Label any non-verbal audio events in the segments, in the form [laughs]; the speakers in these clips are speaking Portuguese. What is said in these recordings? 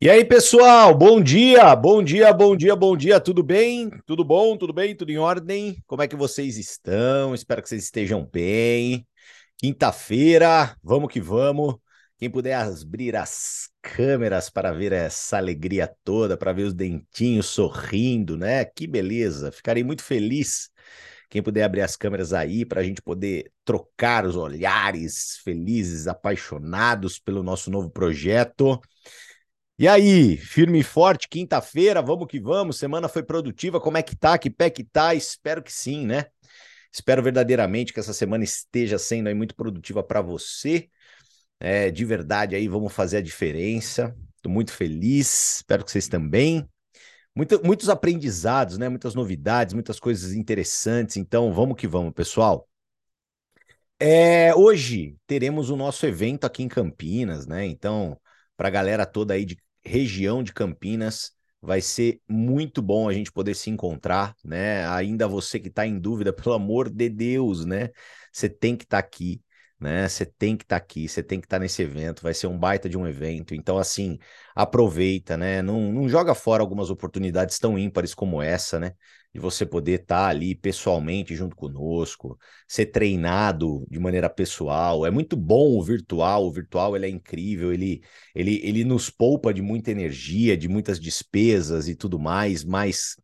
E aí, pessoal, bom dia, bom dia, bom dia, bom dia, tudo bem? Tudo bom, tudo bem, tudo em ordem? Como é que vocês estão? Espero que vocês estejam bem. Quinta-feira, vamos que vamos. Quem puder abrir as câmeras para ver essa alegria toda, para ver os dentinhos sorrindo, né? Que beleza, ficarei muito feliz. Quem puder abrir as câmeras aí para a gente poder trocar os olhares felizes, apaixonados pelo nosso novo projeto. E aí, firme e forte, quinta-feira, vamos que vamos. Semana foi produtiva, como é que tá? Que pé que tá? Espero que sim, né? Espero verdadeiramente que essa semana esteja sendo aí muito produtiva para você. É, de verdade aí, vamos fazer a diferença. Estou muito feliz, espero que vocês também. Muito, muitos aprendizados, né? Muitas novidades, muitas coisas interessantes. Então, vamos que vamos, pessoal. É, hoje teremos o nosso evento aqui em Campinas, né? Então, para a galera toda aí de região de Campinas. Vai ser muito bom a gente poder se encontrar, né? Ainda você que está em dúvida, [laughs] pelo amor de Deus, né? Você tem que estar tá aqui, né? Você tem que estar tá aqui, você tem que estar tá nesse evento, vai ser um baita de um evento. Então, assim, aproveita, né? Não, não joga fora algumas oportunidades tão ímpares como essa, né? De você poder estar tá ali pessoalmente junto conosco, ser treinado de maneira pessoal. É muito bom o virtual, o virtual ele é incrível, ele, ele, ele nos poupa de muita energia, de muitas despesas e tudo mais, mas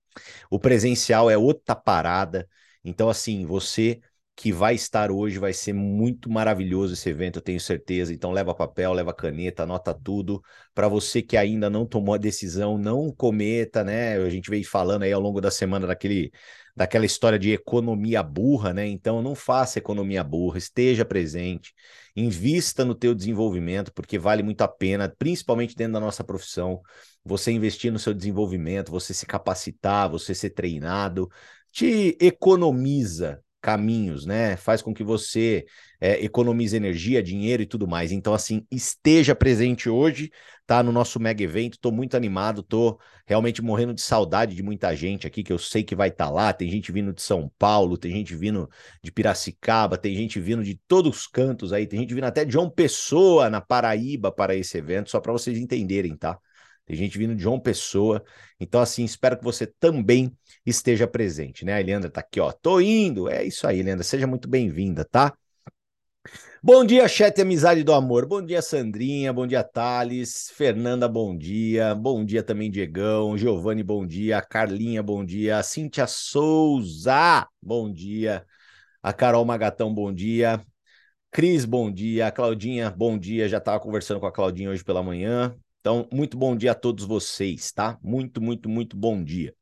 o presencial é outra parada. Então, assim, você que vai estar hoje. Vai ser muito maravilhoso esse evento, eu tenho certeza. Então leva papel, leva caneta, anota tudo. Para você que ainda não tomou a decisão, não cometa, né? A gente veio falando aí ao longo da semana daquele daquela história de economia burra, né? Então não faça economia burra, esteja presente, invista no teu desenvolvimento, porque vale muito a pena, principalmente dentro da nossa profissão, você investir no seu desenvolvimento, você se capacitar, você ser treinado, te economiza caminhos, né? Faz com que você é, economize energia, dinheiro e tudo mais. Então, assim, esteja presente hoje, tá? No nosso mega evento. Tô muito animado, tô realmente morrendo de saudade de muita gente aqui, que eu sei que vai estar tá lá. Tem gente vindo de São Paulo, tem gente vindo de Piracicaba, tem gente vindo de todos os cantos aí, tem gente vindo até de João Pessoa, na Paraíba, para esse evento, só para vocês entenderem, tá? Tem gente vindo de João Pessoa. Então, assim, espero que você também esteja presente, né? A Eliandra tá aqui, ó. Tô indo. É isso aí, Eliandra. Seja muito bem-vinda, tá? Bom dia, chat Amizade do Amor. Bom dia, Sandrinha. Bom dia, Thales. Fernanda, bom dia. Bom dia também, Diegão. Giovanni, bom dia. Carlinha, bom dia. Cíntia Souza, bom dia. A Carol Magatão, bom dia. Cris, bom dia. A Claudinha, bom dia. Já estava conversando com a Claudinha hoje pela manhã. Então, muito bom dia a todos vocês, tá? Muito, muito, muito bom dia.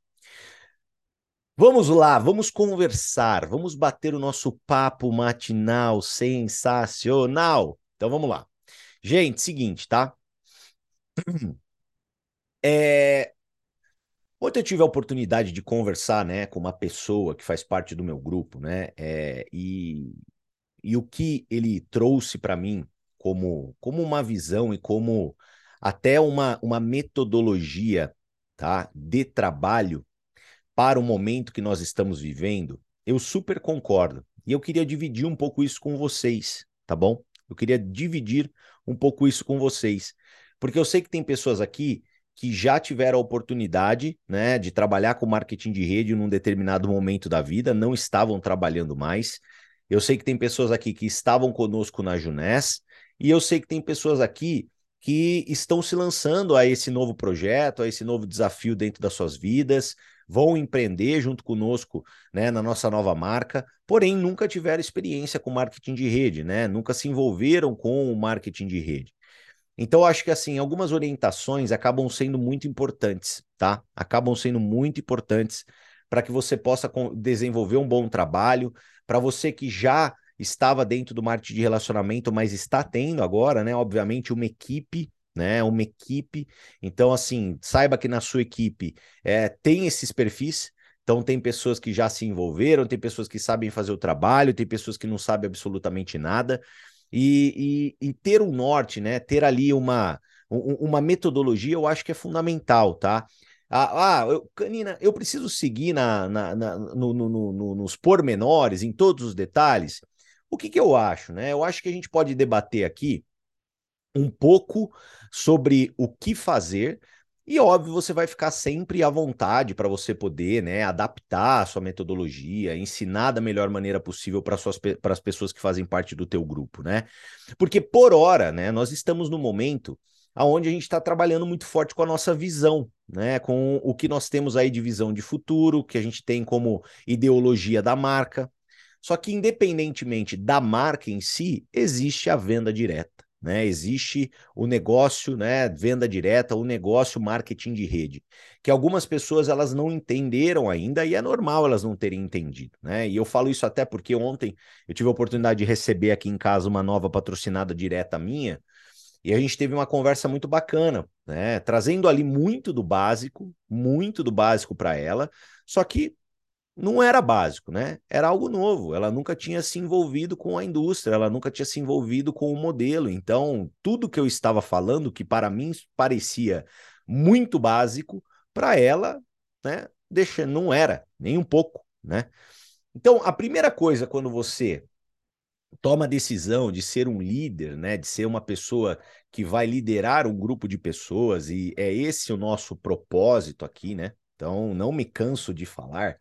Vamos lá, vamos conversar, vamos bater o nosso papo matinal sensacional. Então vamos lá. Gente, seguinte, tá? [clears throat] É... Ontem eu tive a oportunidade de conversar, né, com uma pessoa que faz parte do meu grupo, né, é... e... e o que ele trouxe para mim como, como uma visão e como até uma, uma metodologia tá, de trabalho para o momento que nós estamos vivendo, eu super concordo. E eu queria dividir um pouco isso com vocês, tá bom? Eu queria dividir um pouco isso com vocês. Porque eu sei que tem pessoas aqui que já tiveram a oportunidade né, de trabalhar com marketing de rede num determinado momento da vida, não estavam trabalhando mais. Eu sei que tem pessoas aqui que estavam conosco na Junés, e eu sei que tem pessoas aqui que estão se lançando a esse novo projeto, a esse novo desafio dentro das suas vidas, vão empreender junto conosco, né, na nossa nova marca, porém nunca tiveram experiência com marketing de rede, né? Nunca se envolveram com o marketing de rede. Então, acho que assim, algumas orientações acabam sendo muito importantes, tá? Acabam sendo muito importantes para que você possa desenvolver um bom trabalho, para você que já estava dentro do marketing de relacionamento, mas está tendo agora, né? Obviamente, uma equipe, né? Uma equipe. Então, assim, saiba que na sua equipe é, tem esses perfis. Então, tem pessoas que já se envolveram, tem pessoas que sabem fazer o trabalho, tem pessoas que não sabem absolutamente nada. E, e, e ter um norte, né? Ter ali uma, uma metodologia, eu acho que é fundamental, tá? Ah, ah eu, Canina, eu preciso seguir na, na, na no, no, no, nos pormenores, em todos os detalhes. O que, que eu acho, né? Eu acho que a gente pode debater aqui um pouco sobre o que fazer e óbvio, você vai ficar sempre à vontade para você poder, né, adaptar a sua metodologia, ensinar da melhor maneira possível para as pessoas que fazem parte do teu grupo, né? Porque por hora, né, nós estamos no momento aonde a gente está trabalhando muito forte com a nossa visão, né, com o que nós temos aí de visão de futuro, que a gente tem como ideologia da marca. Só que independentemente da marca em si, existe a venda direta né? Existe o negócio, né, venda direta, o negócio marketing de rede, que algumas pessoas elas não entenderam ainda e é normal elas não terem entendido, né? E eu falo isso até porque ontem eu tive a oportunidade de receber aqui em casa uma nova patrocinada direta minha, e a gente teve uma conversa muito bacana, né? Trazendo ali muito do básico, muito do básico para ela, só que não era básico, né? Era algo novo. Ela nunca tinha se envolvido com a indústria, ela nunca tinha se envolvido com o modelo. Então, tudo que eu estava falando, que para mim parecia muito básico, para ela, né, deixa, não era, nem um pouco, né? Então, a primeira coisa quando você toma a decisão de ser um líder, né, de ser uma pessoa que vai liderar um grupo de pessoas, e é esse o nosso propósito aqui, né? Então, não me canso de falar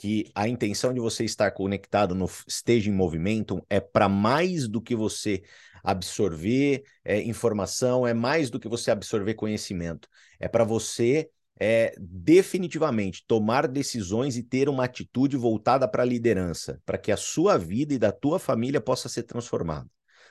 que a intenção de você estar conectado no Esteja em Movimento é para mais do que você absorver é, informação, é mais do que você absorver conhecimento. É para você é, definitivamente tomar decisões e ter uma atitude voltada para a liderança, para que a sua vida e da tua família possa ser transformada,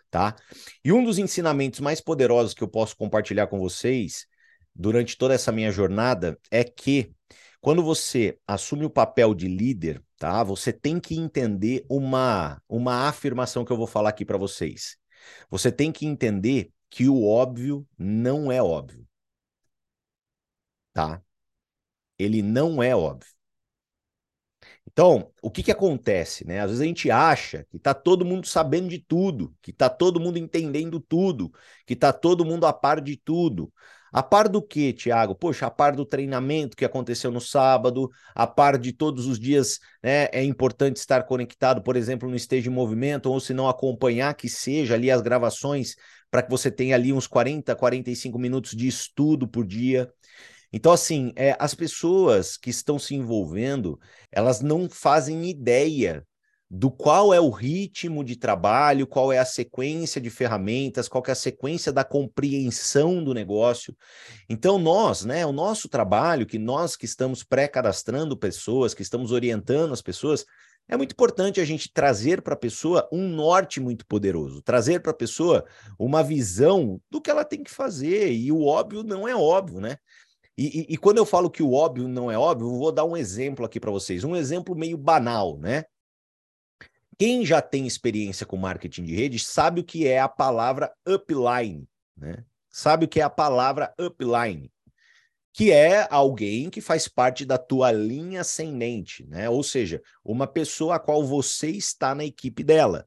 tá? E um dos ensinamentos mais poderosos que eu posso compartilhar com vocês durante toda essa minha jornada é que quando você assume o papel de líder, tá? Você tem que entender uma, uma afirmação que eu vou falar aqui para vocês. Você tem que entender que o óbvio não é óbvio. Tá? Ele não é óbvio. Então, o que que acontece, né? Às vezes a gente acha que tá todo mundo sabendo de tudo, que tá todo mundo entendendo tudo, que tá todo mundo a par de tudo. A par do que, Tiago? Poxa, a par do treinamento que aconteceu no sábado, a par de todos os dias, né? É importante estar conectado, por exemplo, no Esteja em Movimento, ou se não acompanhar que seja ali as gravações, para que você tenha ali uns 40, 45 minutos de estudo por dia. Então, assim, é, as pessoas que estão se envolvendo, elas não fazem ideia do qual é o ritmo de trabalho, qual é a sequência de ferramentas, qual é a sequência da compreensão do negócio. Então nós, né, o nosso trabalho, que nós que estamos pré-cadastrando pessoas, que estamos orientando as pessoas, é muito importante a gente trazer para a pessoa um norte muito poderoso, trazer para a pessoa uma visão do que ela tem que fazer, e o óbvio não é óbvio, né? E, e, e quando eu falo que o óbvio não é óbvio, vou dar um exemplo aqui para vocês, um exemplo meio banal, né? Quem já tem experiência com marketing de rede sabe o que é a palavra upline, né? Sabe o que é a palavra upline? Que é alguém que faz parte da tua linha ascendente, né? Ou seja, uma pessoa a qual você está na equipe dela,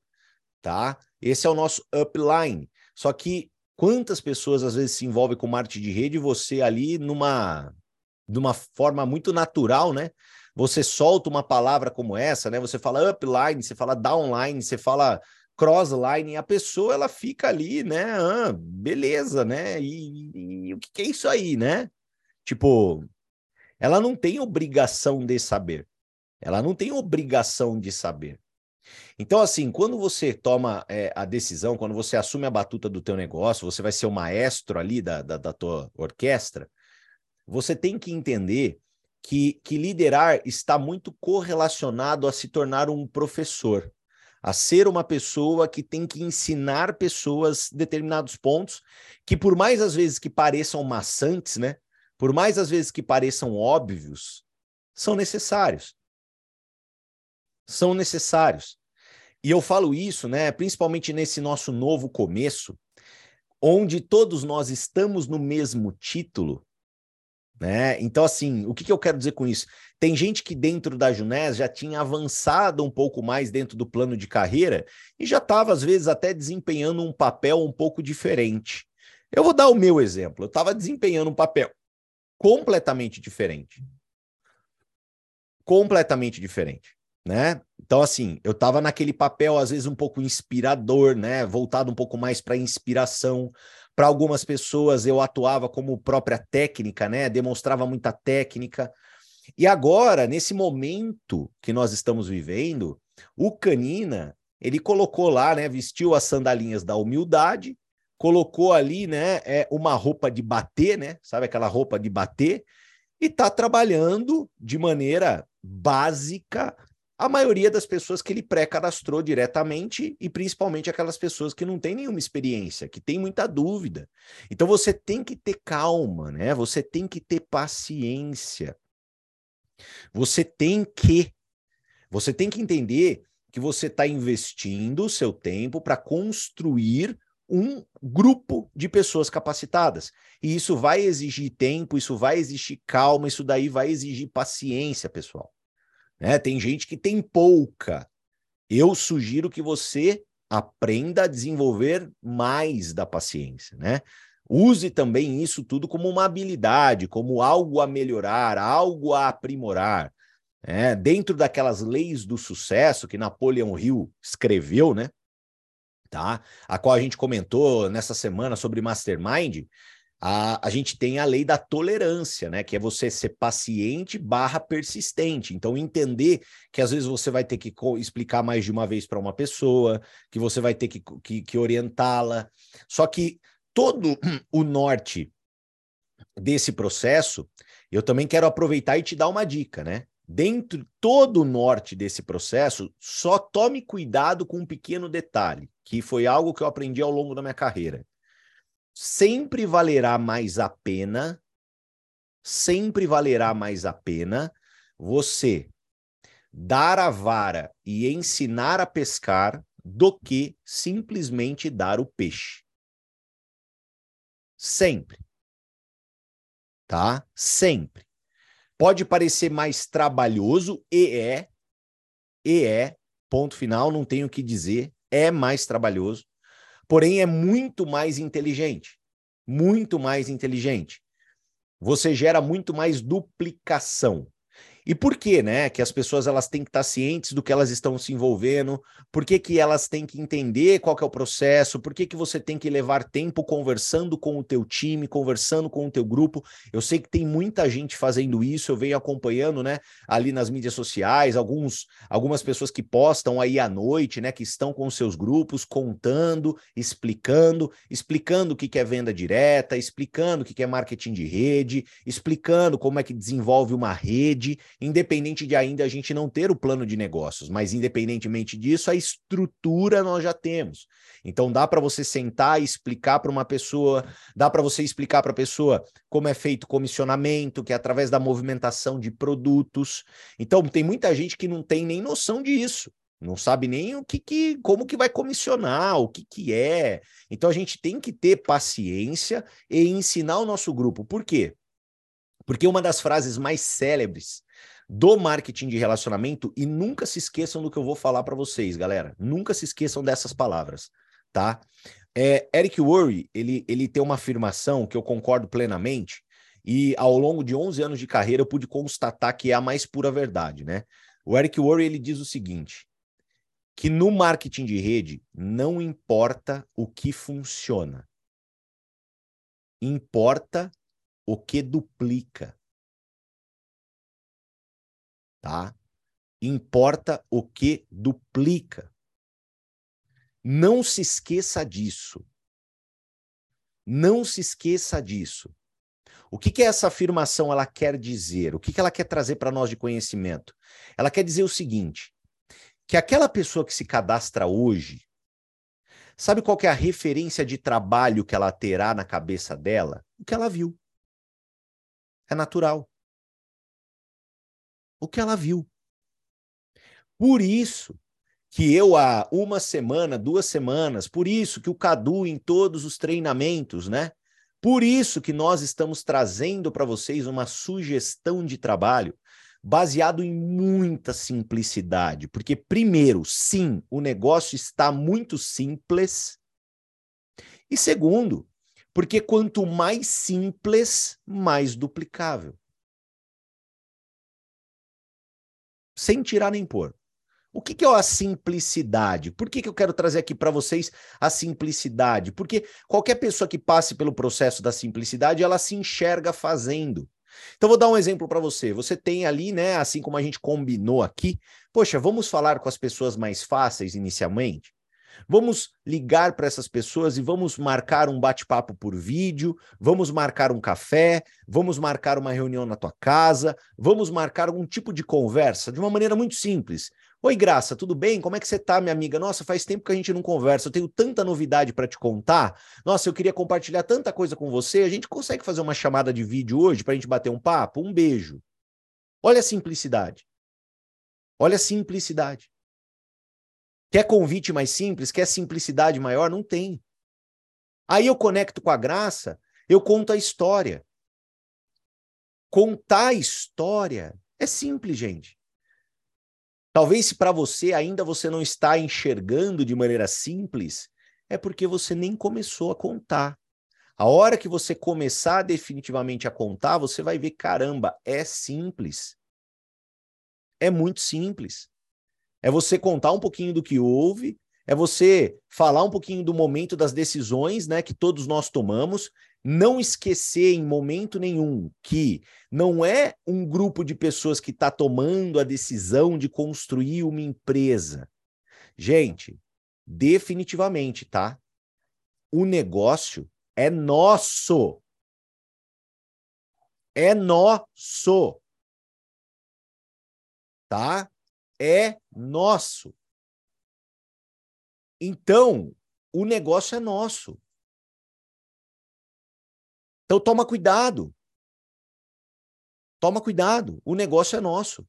tá? Esse é o nosso upline. Só que quantas pessoas às vezes se envolvem com marketing de rede e você ali numa de uma forma muito natural, né? Você solta uma palavra como essa, né? Você fala upline, você fala downline, você fala crossline, a pessoa ela fica ali, né? Ah, beleza, né? E, e, o que, que é isso aí, né? Tipo, ela não tem obrigação de saber. Ela não tem obrigação de saber. Então, assim, quando você toma é, a decisão, quando você assume a batuta do teu negócio, você vai ser o maestro ali da, da, da tua orquestra, você tem que entender que, que liderar está muito correlacionado a se tornar um professor, a ser uma pessoa que tem que ensinar pessoas determinados pontos que, por mais às vezes que pareçam maçantes, né? Por mais às vezes que pareçam óbvios, são necessários. São necessários. E eu falo isso, né, principalmente nesse nosso novo começo, onde todos nós estamos no mesmo título, né? Então, assim, o que, que eu quero dizer com isso? Tem gente que dentro da Junés já tinha avançado um pouco mais dentro do plano de carreira e já estava, às vezes, até desempenhando um papel um pouco diferente. Eu vou dar o meu exemplo. Eu estava desempenhando um papel completamente diferente. Completamente diferente, né? Então, assim, eu estava naquele papel, às vezes, um pouco inspirador, né? Voltado um pouco mais para inspiração, Para algumas pessoas eu atuava como própria técnica, né? Demonstrava muita técnica. E agora, nesse momento que nós estamos vivendo, o Canina, ele colocou lá, né, vestiu as sandalinhas da humildade, colocou ali, né, é, uma roupa de bater, né? Sabe aquela roupa de bater? E está trabalhando de maneira básica a maioria das pessoas que ele pré-cadastrou diretamente e principalmente aquelas pessoas que não têm nenhuma experiência, que têm muita dúvida. Então você tem que ter calma, né? Você tem que ter paciência. Você tem que você tem que entender que você está investindo o seu tempo para construir um grupo de pessoas capacitadas. E isso vai exigir tempo, isso vai exigir calma, isso daí vai exigir paciência, pessoal. Né? Tem gente que tem pouca. Eu sugiro que você aprenda a desenvolver mais da paciência, né? Use também isso tudo como uma habilidade, como algo a melhorar, algo a aprimorar. Né? Dentro daquelas leis do sucesso que Napoleão Hill escreveu, né? Tá? A qual a gente comentou nessa semana sobre Mastermind, a, a gente tem a lei da tolerância, né? Que é você ser paciente barra persistente. Então, entender que às vezes você vai ter que explicar mais de uma vez para uma pessoa, que você vai ter que, que, que orientá-la. Só que todo [clears throat] o norte desse processo, eu também quero aproveitar e te dar uma dica, né? Dentro todo o norte desse processo, só tome cuidado com um pequeno detalhe, que foi algo que eu aprendi ao longo da minha carreira sempre valerá mais a pena, sempre valerá mais a pena você dar a vara e ensinar a pescar do que simplesmente dar o peixe. Sempre. Tá? Sempre. Pode parecer mais trabalhoso e é, e é, ponto final, não tenho o que dizer, é mais trabalhoso porém é muito mais inteligente. Muito mais inteligente. Você gera muito mais duplicação. E por que, né, que as pessoas elas têm que estar cientes do que elas estão se envolvendo? Por que, que elas têm que entender qual que é o processo? Por que, que você tem que levar tempo conversando com o teu time, conversando com o teu grupo? Eu sei que tem muita gente fazendo isso, eu venho acompanhando, né, ali nas mídias sociais, alguns algumas pessoas que postam aí à noite, né, que estão com seus grupos contando, explicando, explicando o que que é venda direta, explicando o que que é marketing de rede, explicando como é que desenvolve uma rede independente de ainda a gente não ter o plano de negócios, mas independentemente disso, a estrutura nós já temos. Então dá para você sentar e explicar para uma pessoa, dá para você explicar para a pessoa como é feito o comissionamento, que é através da movimentação de produtos. Então tem muita gente que não tem nem noção disso não sabe nem o que, que como que vai comissionar, o que que é. Então a gente tem que ter paciência e ensinar o nosso grupo. Por quê? Porque uma das frases mais célebres do marketing de relacionamento, e nunca se esqueçam do que eu vou falar para vocês, galera. Nunca se esqueçam dessas palavras, tá? É, Eric Worre, ele, ele tem uma afirmação que eu concordo plenamente, e ao longo de 11 anos de carreira eu pude constatar que é a mais pura verdade, né? O Eric Worre, ele diz o seguinte, que no marketing de rede não importa o que funciona, importa o que duplica. Tá? Importa o que duplica. Não se esqueça disso. Não se esqueça disso. O que, que essa afirmação ela quer dizer? O que, que ela quer trazer para nós de conhecimento? Ela quer dizer o seguinte: que aquela pessoa que se cadastra hoje, sabe qual é a referência de trabalho que ela terá na cabeça dela? O que ela viu. É natural. O que ela viu. Por isso que eu há uma semana, duas semanas, por isso que o Cadu em todos os treinamentos, né? Por isso que nós estamos trazendo para vocês uma sugestão de trabalho baseado em muita simplicidade, porque primeiro, sim, o negócio está muito simples. E segundo, porque quanto mais simples, mais duplicável. Sem tirar nem pôr. O que, que é a simplicidade? Por que, que eu quero trazer aqui para vocês a simplicidade? Porque qualquer pessoa que passe pelo processo da simplicidade, ela se enxerga fazendo. Então, vou dar um exemplo para você. Você tem ali, né, assim como a gente combinou aqui, poxa, vamos falar com as pessoas mais fáceis inicialmente? Vamos ligar para essas pessoas e vamos marcar um bate-papo por vídeo, vamos marcar um café, vamos marcar uma reunião na tua casa, vamos marcar algum tipo de conversa de uma maneira muito simples. Oi, Graça, tudo bem? Como é que você tá, minha amiga? Nossa, faz tempo que a gente não conversa. Eu tenho tanta novidade para te contar. Nossa, eu queria compartilhar tanta coisa com você. A gente consegue fazer uma chamada de vídeo hoje para a gente bater um papo? Um beijo. Olha a simplicidade. Olha a simplicidade. Quer convite mais simples? Quer simplicidade maior? Não tem. Aí eu conecto com a graça, eu conto a história. Contar a história é simples, gente. Talvez se para você ainda você não está enxergando de maneira simples, é porque você nem começou a contar. A hora que você começar definitivamente a contar, você vai ver, caramba, é simples. É muito simples. É você contar um pouquinho do que houve, é você falar um pouquinho do momento das decisões, né, que todos nós tomamos, não esquecer em momento nenhum que não é um grupo de pessoas que está tomando a decisão de construir uma empresa. Gente, definitivamente, tá? O negócio é nosso. É nosso. Tá? É nosso. Então, o negócio é nosso. Então toma cuidado. Toma cuidado, o negócio é nosso.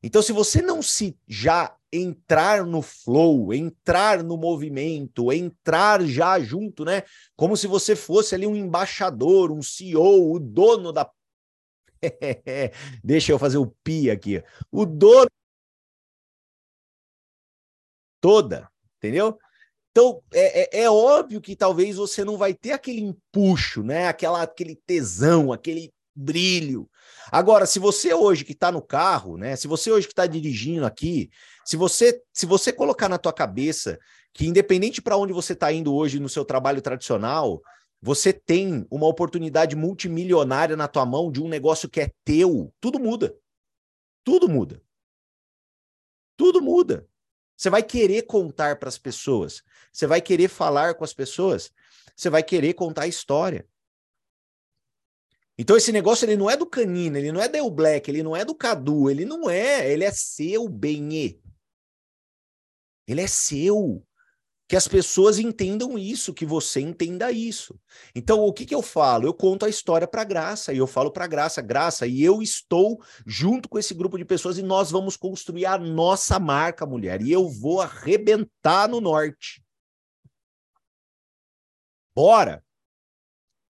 Então se você não se já entrar no flow, entrar no movimento, entrar já junto, né? Como se você fosse ali um embaixador, um CEO, o dono da [laughs] Deixa eu fazer o pi aqui. O dono toda, entendeu? Então, é, é, é, óbvio que talvez você não vai ter aquele empuxo, né? Aquela, aquele tesão, aquele brilho. Agora, se você hoje que está no carro, né? Se você hoje que está dirigindo aqui, se você se você colocar na tua cabeça que independente para onde você está indo hoje no seu trabalho tradicional, você tem uma oportunidade multimilionária na tua mão de um negócio que é teu, tudo muda. Tudo muda. Tudo muda. Você vai querer contar para as pessoas, você vai querer falar com as pessoas, você vai querer contar a história. Então esse negócio ele não é do Canino, ele não é do Black, ele não é do Cadu, ele não é, ele é seu, Benê. Ele é seu que as pessoas entendam isso, que você entenda isso. Então, o que, que eu falo? Eu conto a história para Graça, e eu falo para Graça, Graça, e eu estou junto com esse grupo de pessoas e nós vamos construir a nossa marca, mulher, e eu vou arrebentar no norte. Bora!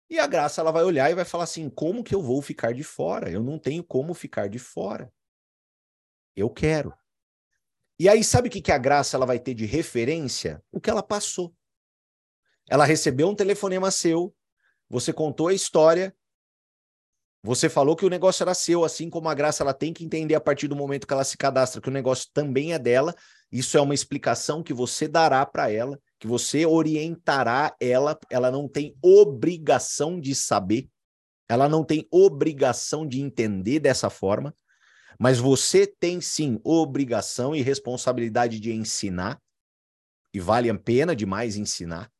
E a Graça ela vai olhar e vai falar assim: como que eu vou ficar de fora? Eu não tenho como ficar de fora. Eu quero. E aí, sabe o que, que a graça ela vai ter de referência? O que ela passou. Ela recebeu um telefonema seu, você contou a história, você falou que o negócio era seu, assim como a graça ela tem que entender a partir do momento que ela se cadastra que o negócio também é dela. Isso é uma explicação que você dará para ela, que você orientará ela. Ela não tem obrigação de saber, ela não tem obrigação de entender dessa forma. Mas você tem sim obrigação e responsabilidade de ensinar, e vale a pena demais ensinar.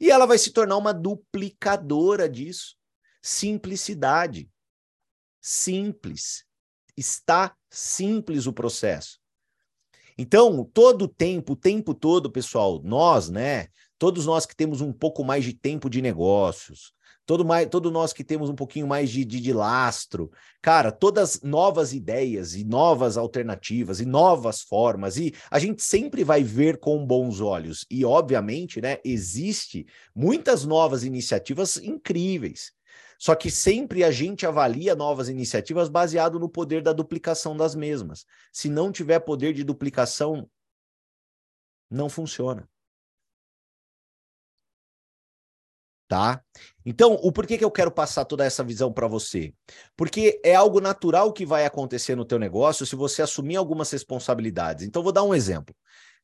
E ela vai se tornar uma duplicadora disso. Simplicidade. Simples. Está simples o processo. Então, todo o tempo, o tempo todo, pessoal, nós, né? Todos nós que temos um pouco mais de tempo de negócios, todo, mais, todo nós que temos um pouquinho mais de, de, de lastro, cara, todas novas ideias e novas alternativas e novas formas, e a gente sempre vai ver com bons olhos. E, obviamente, né, existe muitas novas iniciativas incríveis. Só que sempre a gente avalia novas iniciativas baseado no poder da duplicação das mesmas. Se não tiver poder de duplicação, não funciona. Tá? Então, o porquê que eu quero passar toda essa visão para você? Porque é algo natural que vai acontecer no teu negócio se você assumir algumas responsabilidades. Então, vou dar um exemplo.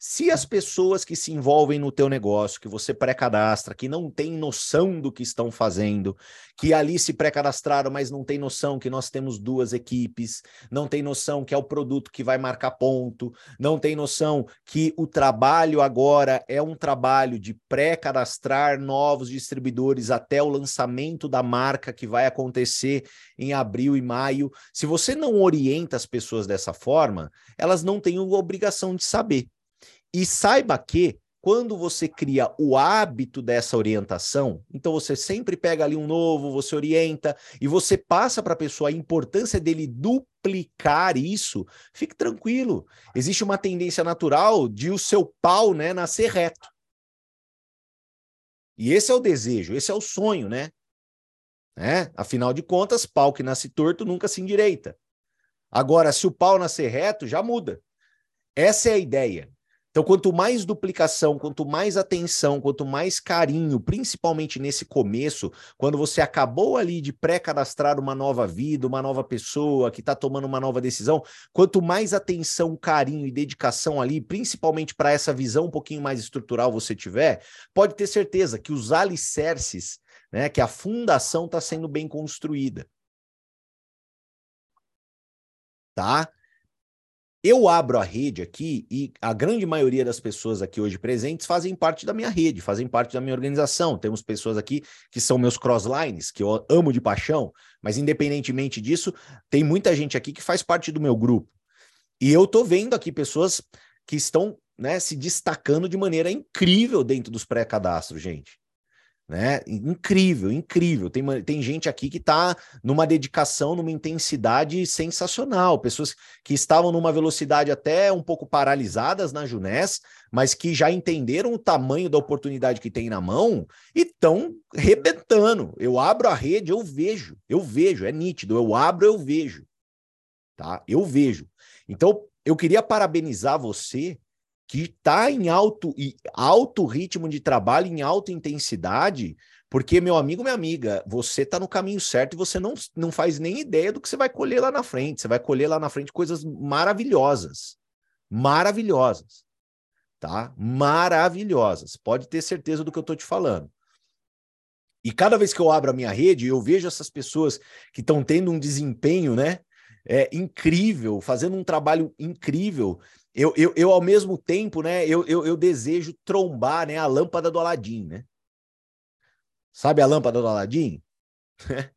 Se as pessoas que se envolvem no teu negócio, que você pré-cadastra, que não tem noção do que estão fazendo, que ali se pré-cadastraram, mas não tem noção que nós temos duas equipes, não tem noção que é o produto que vai marcar ponto, não tem noção que o trabalho agora é um trabalho de pré-cadastrar novos distribuidores até o lançamento da marca que vai acontecer em abril e maio. Se você não orienta as pessoas dessa forma, elas não têm a obrigação de saber. E saiba que quando você cria o hábito dessa orientação, então você sempre pega ali um novo, você orienta e você passa para a pessoa a importância dele duplicar isso, fique tranquilo. Existe uma tendência natural de o seu pau, né, nascer reto. E esse é o desejo, esse é o sonho, né? né? Afinal de contas, pau que nasce torto nunca se endireita. Agora, se o pau nascer reto, já muda. Essa é a ideia. Então, quanto mais duplicação, quanto mais atenção, quanto mais carinho, principalmente nesse começo, quando você acabou ali de pré-cadastrar uma nova vida, uma nova pessoa que está tomando uma nova decisão, quanto mais atenção, carinho e dedicação ali, principalmente para essa visão um pouquinho mais estrutural você tiver, pode ter certeza que os alicerces, né, que a fundação está sendo bem construída. Tá? Eu abro a rede aqui e a grande maioria das pessoas aqui hoje presentes fazem parte da minha rede, fazem parte da minha organização. Temos pessoas aqui que são meus crosslines, que eu amo de paixão, mas independentemente disso, tem muita gente aqui que faz parte do meu grupo. E eu tô vendo aqui pessoas que estão né, se destacando de maneira incrível dentro dos pré-cadastros, gente né? Incrível, incrível. Tem, tem gente aqui que está numa dedicação, numa intensidade sensacional. Pessoas que estavam numa velocidade até um pouco paralisadas na Junés, mas que já entenderam o tamanho da oportunidade que tem na mão e estão rebentando. Eu abro a rede, eu vejo, eu vejo, é nítido. Eu abro, eu vejo, tá? Eu vejo. Então, eu queria parabenizar você que está em alto e alto ritmo de trabalho, em alta intensidade, porque, meu amigo, minha amiga, você está no caminho certo e você não, não faz nem ideia do que você vai colher lá na frente. Você vai colher lá na frente coisas maravilhosas. Maravilhosas. Tá? Maravilhosas. Pode ter certeza do que eu estou te falando. E cada vez que eu abro a minha rede, eu vejo essas pessoas que estão tendo um desempenho, né? É, incrível, fazendo um trabalho incrível eu, eu, eu, ao mesmo tempo, né, eu, eu, eu desejo trombar né, a lâmpada do Aladim, né? Sabe a lâmpada do Aladim? [laughs]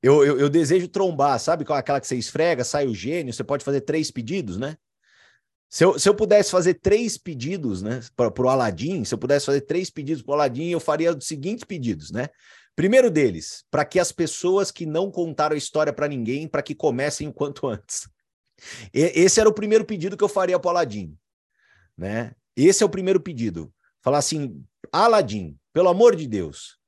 eu, eu, eu, desejo trombar, sabe aquela que você esfrega, sai o gênio, você pode fazer três pedidos, né? Se eu, se eu pudesse fazer três pedidos, né, para o Aladim, se eu pudesse fazer três pedidos para o Aladim, eu faria os seguintes pedidos, né? Primeiro deles, para que as pessoas que não contaram a história para ninguém, para que comecem o quanto [laughs] antes. Esse era o primeiro pedido que eu faria para o Aladim. Né? Esse é o primeiro pedido. Falar assim, Aladim, pelo amor de Deus,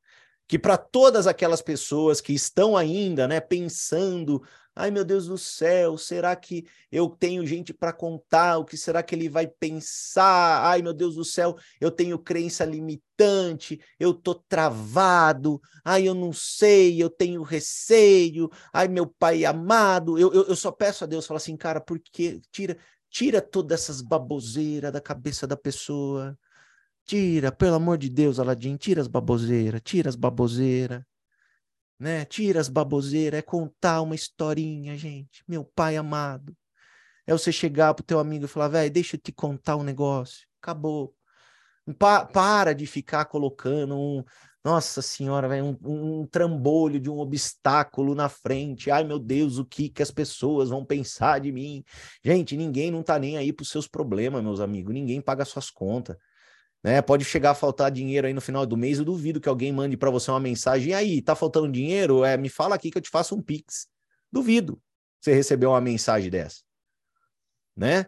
que para todas aquelas pessoas que estão ainda né, pensando Ai, meu Deus do céu, será que eu tenho gente para contar? O que será que ele vai pensar? Ai, meu Deus do céu, eu tenho crença limitante, eu tô travado. Ai, eu não sei, eu tenho receio. Ai, meu pai amado, eu, eu, eu só peço a Deus, fala assim, cara, por que tira, tira todas essas baboseiras da cabeça da pessoa. Tira, pelo amor de Deus, Aladim, tira as baboseiras, tira as baboseiras né? Tira as baboseiras, é contar uma historinha, gente. Meu pai amado. É você chegar pro teu amigo e falar, velho, deixa eu te contar um negócio. Acabou. Pa para de ficar colocando um, nossa senhora, véio, um, um, trambolho de um obstáculo na frente. Ai, meu Deus, o que que as pessoas vão pensar de mim? Gente, ninguém não tá nem aí pros seus problemas, meus amigos. Ninguém paga suas contas. Né? Pode chegar a faltar dinheiro aí no final do mês, eu duvido que alguém mande para você uma mensagem, e aí, tá faltando dinheiro? É, me fala aqui que eu te faço um pix. Duvido você receber uma mensagem dessa. Né?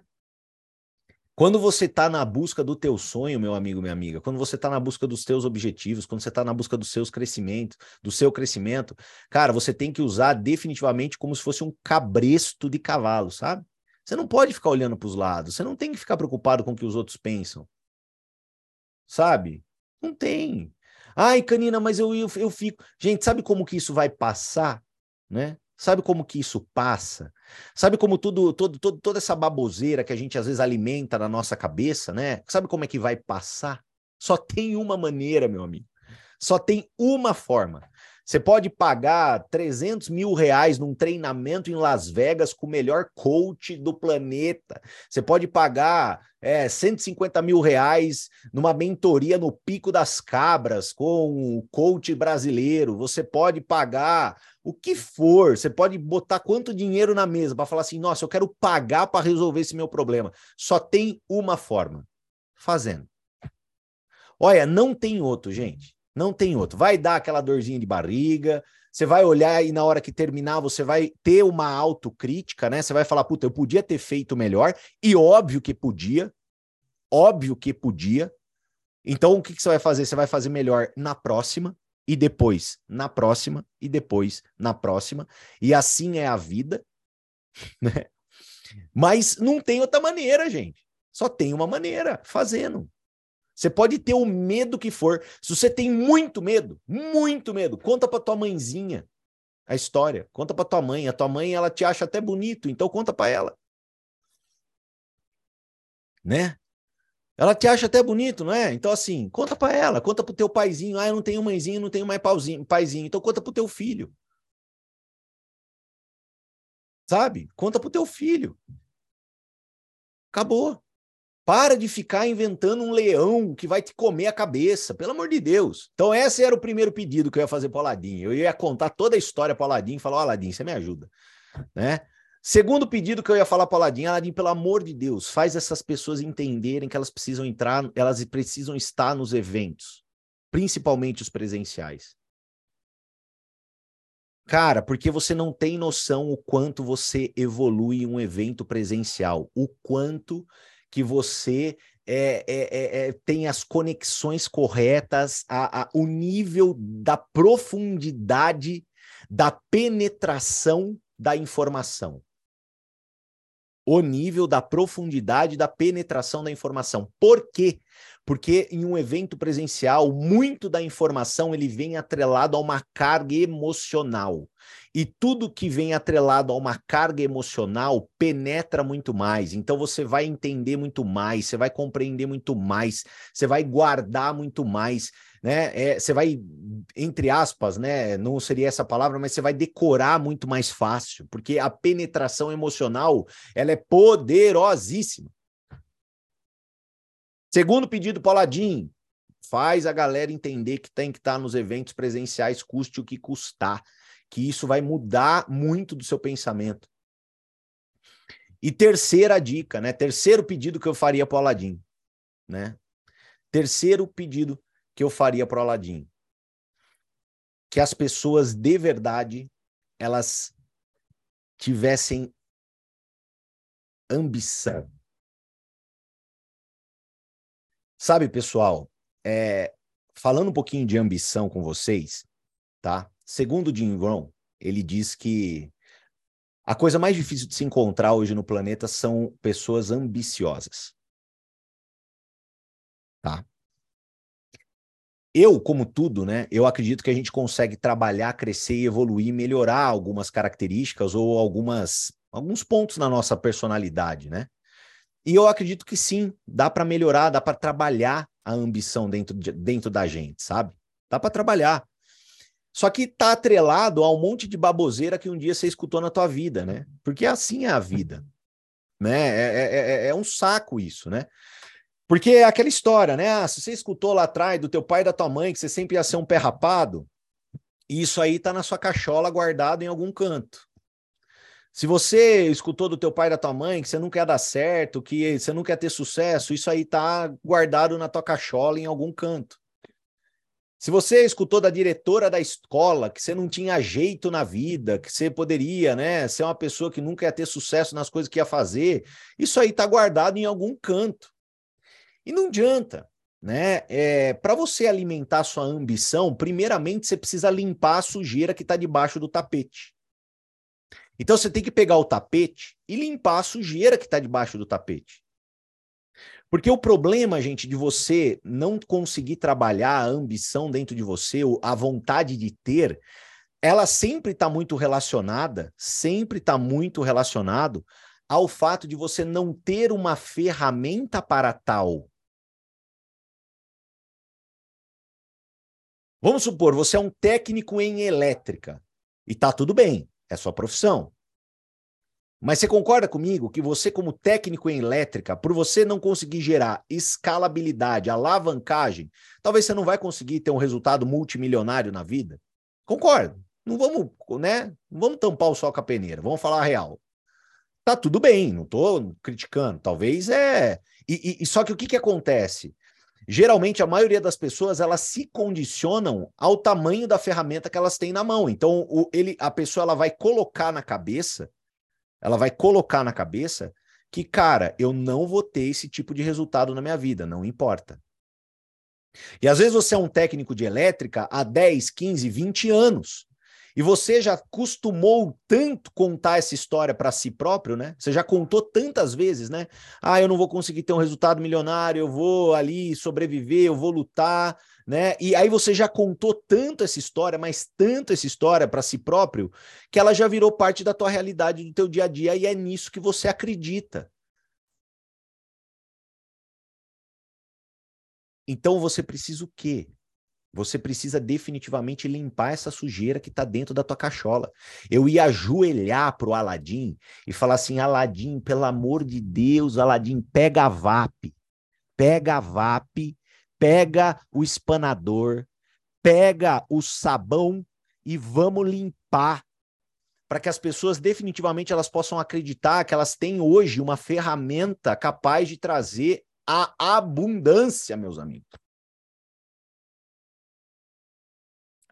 Quando você está na busca do teu sonho, meu amigo, minha amiga, quando você está na busca dos teus objetivos, quando você está na busca dos seus crescimentos, do seu crescimento, cara, você tem que usar definitivamente como se fosse um cabresto de cavalo, sabe? Você não pode ficar olhando para os lados, você não tem que ficar preocupado com o que os outros pensam sabe? Não tem. Ai, Canina, mas eu, eu, eu fico. Gente, sabe como que isso vai passar? Né? Sabe como que isso passa? Sabe como tudo, todo, todo, toda essa baboseira que a gente às vezes alimenta na nossa cabeça, né? Sabe como é que vai passar? Só tem uma maneira, meu amigo. Só tem uma forma. Você pode pagar 300 mil reais num treinamento em Las Vegas com o melhor coach do planeta. Você pode pagar é, 150 mil reais numa mentoria no Pico das Cabras com um coach brasileiro. Você pode pagar o que for. Você pode botar quanto dinheiro na mesa para falar assim: nossa, eu quero pagar para resolver esse meu problema. Só tem uma forma: fazendo. Olha, não tem outro, gente. Não tem outro. Vai dar aquela dorzinha de barriga, você vai olhar e na hora que terminar você vai ter uma autocrítica, né? Você vai falar, puta, eu podia ter feito melhor, e óbvio que podia, óbvio que podia. Então o que, que você vai fazer? Você vai fazer melhor na próxima, e depois na próxima, e depois na próxima, e assim é a vida, [laughs] né? Mas não tem outra maneira, gente. Só tem uma maneira, fazendo. Você pode ter o medo que for. Se você tem muito medo, muito medo, conta para tua mãezinha a história. Conta para tua mãe. A tua mãe, ela te acha até bonito, então conta para ela. Né? Ela te acha até bonito, não é? Então assim, conta para ela, conta pro teu paizinho. Ah, eu não tenho mãezinho, não tenho mais pauzinho, paizinho. Então conta pro teu filho. Sabe? Conta pro teu filho. Acabou. Para de ficar inventando um leão que vai te comer a cabeça, pelo amor de Deus. Então, esse era o primeiro pedido que eu ia fazer para o Aladim. Eu ia contar toda a história para o Aladim e falar: Ó, oh, Aladim, você me ajuda. Né? Segundo pedido que eu ia falar para o Aladim: Aladim, pelo amor de Deus, faz essas pessoas entenderem que elas precisam entrar, elas precisam estar nos eventos, principalmente os presenciais. Cara, porque você não tem noção o quanto você evolui em um evento presencial, o quanto que você é, é, é, tem as conexões corretas, a, a, o nível da profundidade da penetração da informação. O nível da profundidade da penetração da informação. Por quê? Porque em um evento presencial, muito da informação ele vem atrelado a uma carga emocional. E tudo que vem atrelado a uma carga emocional penetra muito mais. Então você vai entender muito mais, você vai compreender muito mais, você vai guardar muito mais, né? É, você vai, entre aspas, né? Não seria essa palavra, mas você vai decorar muito mais fácil, porque a penetração emocional ela é poderosíssima. Segundo pedido, Pauladim, faz a galera entender que tem que estar nos eventos presenciais, custe o que custar, que isso vai mudar muito do seu pensamento. E terceira dica, né? Terceiro pedido que eu faria para o Aladim, né? Terceiro pedido que eu faria para o Aladim. Que as pessoas de verdade elas tivessem ambição. Sabe, pessoal, é, falando um pouquinho de ambição com vocês, tá? Segundo Jim Rohn, ele diz que a coisa mais difícil de se encontrar hoje no planeta são pessoas ambiciosas. Tá? Eu, como tudo, né? Eu acredito que a gente consegue trabalhar, crescer e evoluir, melhorar algumas características ou algumas alguns pontos na nossa personalidade, né? E eu acredito que sim, dá para melhorar, dá para trabalhar a ambição dentro, de, dentro da gente, sabe? Dá para trabalhar. Só que tá atrelado a um monte de baboseira que um dia você escutou na tua vida, né? Porque assim é a vida, [laughs] né? É, é, é, é um saco isso, né? Porque é aquela história, né? Ah, se você escutou lá atrás do teu pai e da tua mãe que você sempre ia ser um pé rapado, isso aí tá na sua cachola guardado em algum canto. Se você escutou do teu pai e da tua mãe que você não quer dar certo, que você não quer ter sucesso, isso aí tá guardado na tua cachola em algum canto. Se você escutou da diretora da escola que você não tinha jeito na vida, que você poderia, né, ser uma pessoa que nunca ia ter sucesso nas coisas que ia fazer, isso aí tá guardado em algum canto. E não adianta, né? É, para você alimentar sua ambição, primeiramente você precisa limpar a sujeira que está debaixo do tapete. Então você tem que pegar o tapete e limpar a sujeira que está debaixo do tapete. Porque o problema, gente, de você não conseguir trabalhar a ambição dentro de você, a vontade de ter, ela sempre está muito relacionada, sempre está muito relacionado ao fato de você não ter uma ferramenta para tal. Vamos supor, você é um técnico em elétrica e tá tudo bem, é sua profissão. Mas você concorda comigo que você, como técnico em elétrica, por você não conseguir gerar escalabilidade, alavancagem, talvez você não vai conseguir ter um resultado multimilionário na vida? Concordo. Não vamos, né? Não vamos tampar o sol com a peneira, vamos falar a real. Tá tudo bem, não tô criticando. Talvez é. E, e só que o que, que acontece? Geralmente, a maioria das pessoas elas se condicionam ao tamanho da ferramenta que elas têm na mão. Então, o, ele, a pessoa ela vai colocar na cabeça ela vai colocar na cabeça que, cara, eu não vou ter esse tipo de resultado na minha vida, não importa. E às vezes você é um técnico de elétrica há 10, 15, 20 anos. E você já costumou tanto contar essa história para si próprio, né? Você já contou tantas vezes, né? Ah, eu não vou conseguir ter um resultado milionário, eu vou ali sobreviver, eu vou lutar, né? E aí você já contou tanto essa história, mas tanto essa história para si próprio, que ela já virou parte da tua realidade, do teu dia a dia, e é nisso que você acredita. Então você precisa o quê? Você precisa definitivamente limpar essa sujeira que está dentro da tua cachola. Eu ia ajoelhar pro Aladim e falar assim: Aladim, pelo amor de Deus, Aladim, pega a VAP, pega a VAP pega o espanador, pega o sabão e vamos limpar para que as pessoas definitivamente elas possam acreditar que elas têm hoje uma ferramenta capaz de trazer a abundância, meus amigos.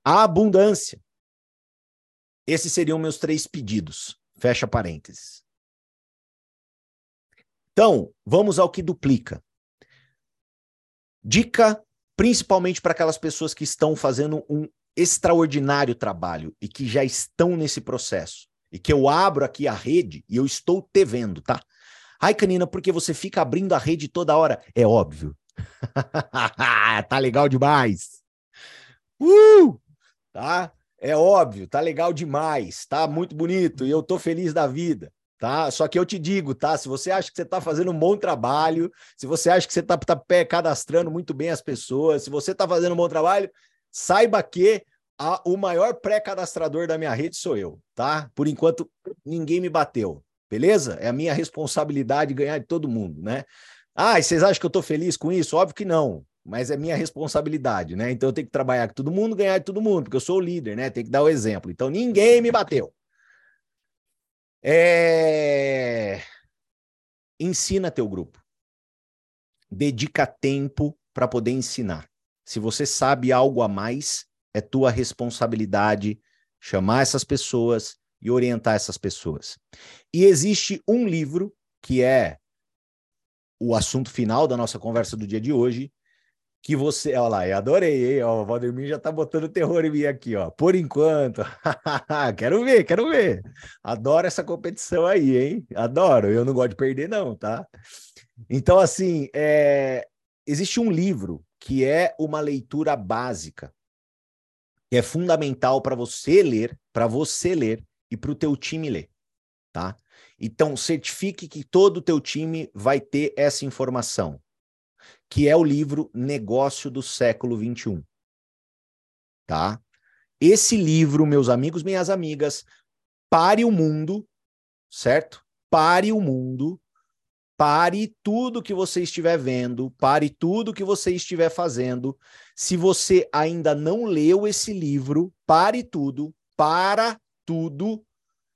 A abundância. Esses seriam meus três pedidos. Fecha parênteses. Então, vamos ao que duplica. Dica principalmente para aquelas pessoas que estão fazendo um extraordinário trabalho e que já estão nesse processo. E que eu abro aqui a rede e eu estou te vendo, tá? Ai, Canina, porque você fica abrindo a rede toda hora? É óbvio. [laughs] tá legal demais. Uh! Tá? É óbvio, tá legal demais, tá muito bonito e eu tô feliz da vida tá? Só que eu te digo, tá? Se você acha que você está fazendo um bom trabalho, se você acha que você tá, tá cadastrando muito bem as pessoas, se você está fazendo um bom trabalho, saiba que a, o maior pré-cadastrador da minha rede sou eu, tá? Por enquanto, ninguém me bateu, beleza? É a minha responsabilidade ganhar de todo mundo, né? Ah, e vocês acham que eu estou feliz com isso? Óbvio que não, mas é minha responsabilidade, né? Então eu tenho que trabalhar com todo mundo, ganhar de todo mundo, porque eu sou o líder, né? Tem que dar o exemplo. Então ninguém me bateu. É... Ensina teu grupo. Dedica tempo para poder ensinar. Se você sabe algo a mais, é tua responsabilidade chamar essas pessoas e orientar essas pessoas. E existe um livro que é o assunto final da nossa conversa do dia de hoje, que você. Olha lá, eu adorei, hein? Ó, o Valdemir já tá botando terror em mim aqui, ó. Por enquanto. [laughs] quero ver, quero ver. Adoro essa competição aí, hein? Adoro. Eu não gosto de perder, não, tá? Então, assim, é... existe um livro que é uma leitura básica, que é fundamental para você ler, para você ler e para o teu time ler, tá? Então, certifique que todo o teu time vai ter essa informação que é o livro Negócio do Século XXI. Tá? Esse livro, meus amigos, minhas amigas, pare o mundo, certo? Pare o mundo, pare tudo que você estiver vendo, pare tudo que você estiver fazendo. Se você ainda não leu esse livro, pare tudo, para tudo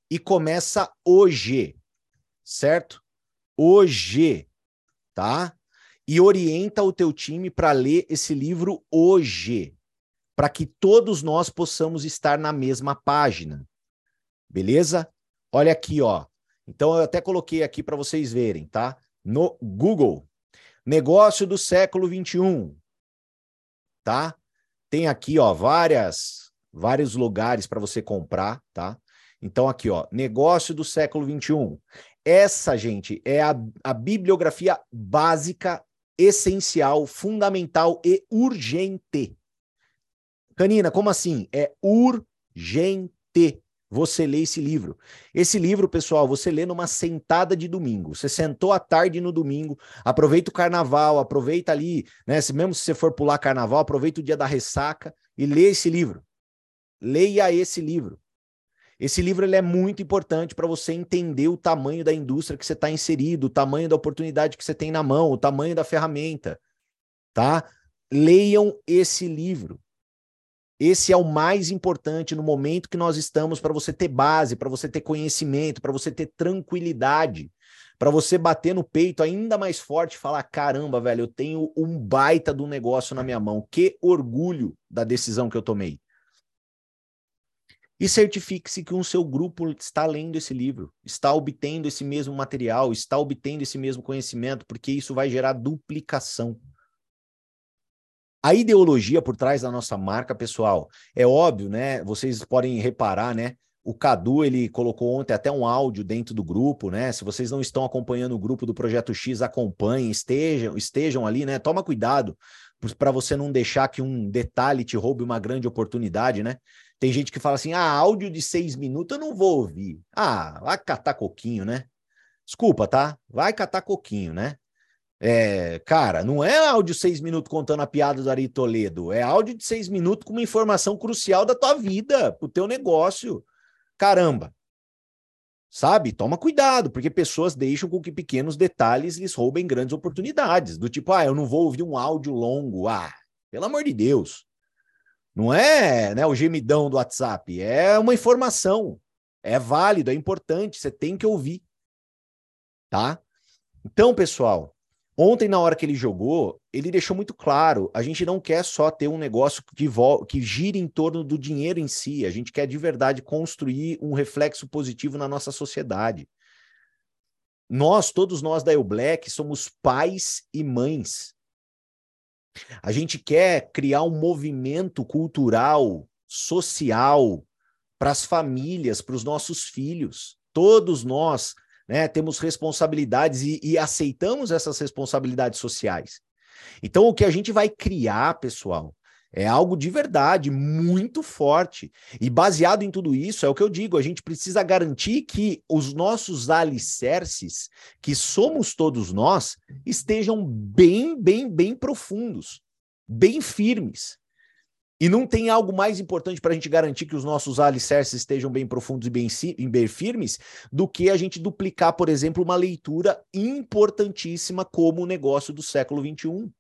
e começa hoje, certo? Hoje, tá? E orienta o teu time para ler esse livro hoje, para que todos nós possamos estar na mesma página. Beleza? Olha aqui, ó. Então eu até coloquei aqui para vocês verem, tá? No Google. Negócio do século 21. Tá? Tem aqui, ó, várias vários lugares para você comprar, tá? Então aqui, ó, Negócio do século 21. Essa, gente, é a, a bibliografia básica essencial, fundamental e urgente. Canina, como assim? É urgente você ler esse livro. Esse livro, pessoal, você lê numa sentada de domingo. Você sentou à tarde no domingo, aproveita o carnaval, aproveita ali, né? Se, mesmo se você for pular carnaval, aproveita o dia da ressaca e lê esse livro. Leia esse livro. Esse livro ele é muito importante para você entender o tamanho da indústria que você está inserido, o tamanho da oportunidade que você tem na mão, o tamanho da ferramenta, tá? Leiam esse livro. Esse é o mais importante no momento que nós estamos para você ter base, para você ter conhecimento, para você ter tranquilidade, para você bater no peito ainda mais forte e falar: caramba, velho, eu tenho um baita do negócio na minha mão. Que orgulho da decisão que eu tomei. E certifique-se que o seu grupo está lendo esse livro, está obtendo esse mesmo material, está obtendo esse mesmo conhecimento, porque isso vai gerar duplicação. A ideologia por trás da nossa marca, pessoal, é óbvio, né? Vocês podem reparar, né? O Cadu, ele colocou ontem até um áudio dentro do grupo, né? Se vocês não estão acompanhando o grupo do Projeto X, acompanhem, estejam, estejam ali, né? Toma cuidado para você não deixar que um detalhe te roube uma grande oportunidade, né? Tem gente que fala assim: ah, áudio de seis minutos eu não vou ouvir. Ah, vai catar coquinho, né? Desculpa, tá? Vai catar coquinho, né? É, cara, não é áudio seis minutos contando a piada do Ari Toledo, é áudio de seis minutos com uma informação crucial da tua vida, pro teu negócio. Caramba. Sabe? Toma cuidado, porque pessoas deixam com que pequenos detalhes lhes roubem grandes oportunidades. Do tipo, ah, eu não vou ouvir um áudio longo. Ah, pelo amor de Deus. Não é né, o gemidão do WhatsApp, é uma informação. É válido, é importante, você tem que ouvir. Tá? Então, pessoal, ontem, na hora que ele jogou, ele deixou muito claro: a gente não quer só ter um negócio que, que gira em torno do dinheiro em si, a gente quer de verdade construir um reflexo positivo na nossa sociedade. Nós, todos nós da Eu Black, somos pais e mães. A gente quer criar um movimento cultural, social, para as famílias, para os nossos filhos. Todos nós né, temos responsabilidades e, e aceitamos essas responsabilidades sociais. Então, o que a gente vai criar, pessoal, é algo de verdade, muito forte. E baseado em tudo isso, é o que eu digo: a gente precisa garantir que os nossos alicerces, que somos todos nós, estejam bem, bem, bem profundos, bem firmes. E não tem algo mais importante para a gente garantir que os nossos alicerces estejam bem profundos e bem, bem firmes do que a gente duplicar, por exemplo, uma leitura importantíssima como o negócio do século XXI.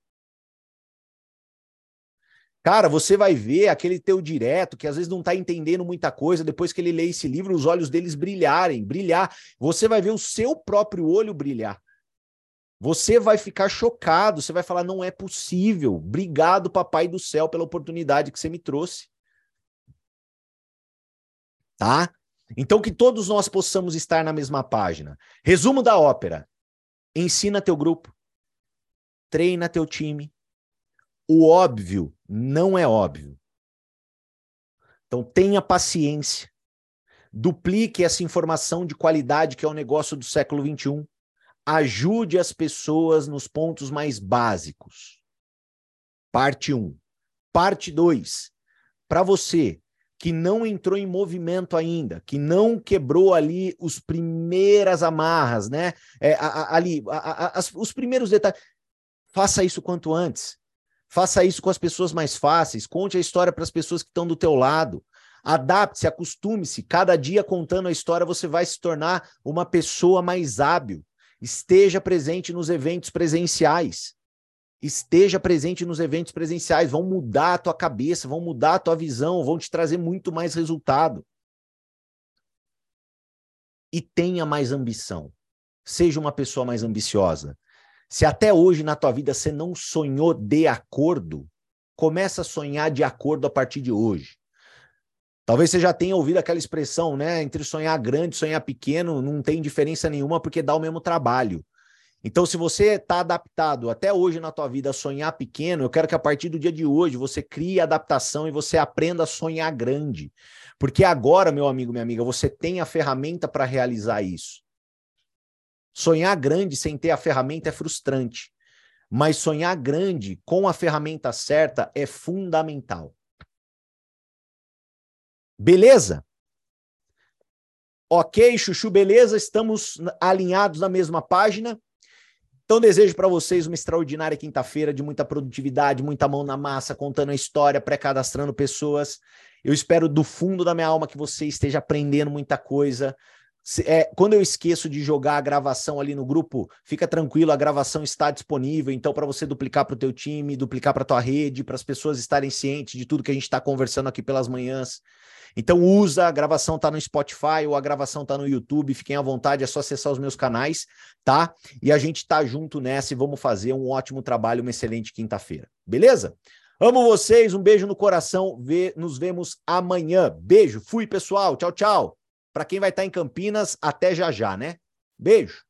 Cara, você vai ver aquele teu direto que às vezes não está entendendo muita coisa, depois que ele lê esse livro, os olhos deles brilharem, brilhar. Você vai ver o seu próprio olho brilhar. Você vai ficar chocado, você vai falar: não é possível. Obrigado, Papai do Céu, pela oportunidade que você me trouxe. Tá? Então, que todos nós possamos estar na mesma página. Resumo da ópera: ensina teu grupo, treina teu time, o óbvio não é óbvio. Então tenha paciência. Duplique essa informação de qualidade que é o negócio do século XXI. Ajude as pessoas nos pontos mais básicos. Parte 1. Parte 2. Para você que não entrou em movimento ainda, que não quebrou ali os primeiras amarras, né? É, a, a, ali, a, os primeiros detalhes. Faça isso quanto antes. Faça isso com as pessoas mais fáceis, conte a história para as pessoas que estão do teu lado. Adapte-se, acostume-se. Cada dia contando a história, você vai se tornar uma pessoa mais hábil. Esteja presente nos eventos presenciais. Esteja presente nos eventos presenciais. Vão mudar a tua cabeça, vão mudar a tua visão, vão te trazer muito mais resultado. E tenha mais ambição. Seja uma pessoa mais ambiciosa. Se até hoje na tua vida você não sonhou de acordo, começa a sonhar de acordo a partir de hoje. Talvez você já tenha ouvido aquela expressão, né? Entre sonhar grande e sonhar pequeno não tem diferença nenhuma porque dá o mesmo trabalho. Então, se você está adaptado até hoje na tua vida a sonhar pequeno, eu quero que a partir do dia de hoje você crie adaptação e você aprenda a sonhar grande. Porque agora, meu amigo, minha amiga, você tem a ferramenta para realizar isso. Sonhar grande sem ter a ferramenta é frustrante. mas sonhar grande com a ferramenta certa é fundamental. Beleza? Ok, Chuchu, beleza? Estamos alinhados na mesma página. Então, desejo para vocês uma extraordinária quinta-feira de muita produtividade, muita mão na massa, contando a história, pré-cadastrando pessoas. Eu espero do fundo da minha alma que você esteja aprendendo muita coisa. É, quando eu esqueço de jogar a gravação ali no grupo, fica tranquilo, a gravação está disponível. Então, para você duplicar para o teu time, duplicar para a tua rede, para as pessoas estarem cientes de tudo que a gente está conversando aqui pelas manhãs. Então, usa, a gravação está no Spotify ou a gravação está no YouTube. Fiquem à vontade, é só acessar os meus canais, tá? E a gente está junto nessa e vamos fazer um ótimo trabalho, uma excelente quinta-feira. Beleza? Amo vocês, um beijo no coração. Vê, nos vemos amanhã. Beijo, fui pessoal, tchau, tchau. Para quem vai estar tá em Campinas, até já já, né? Beijo.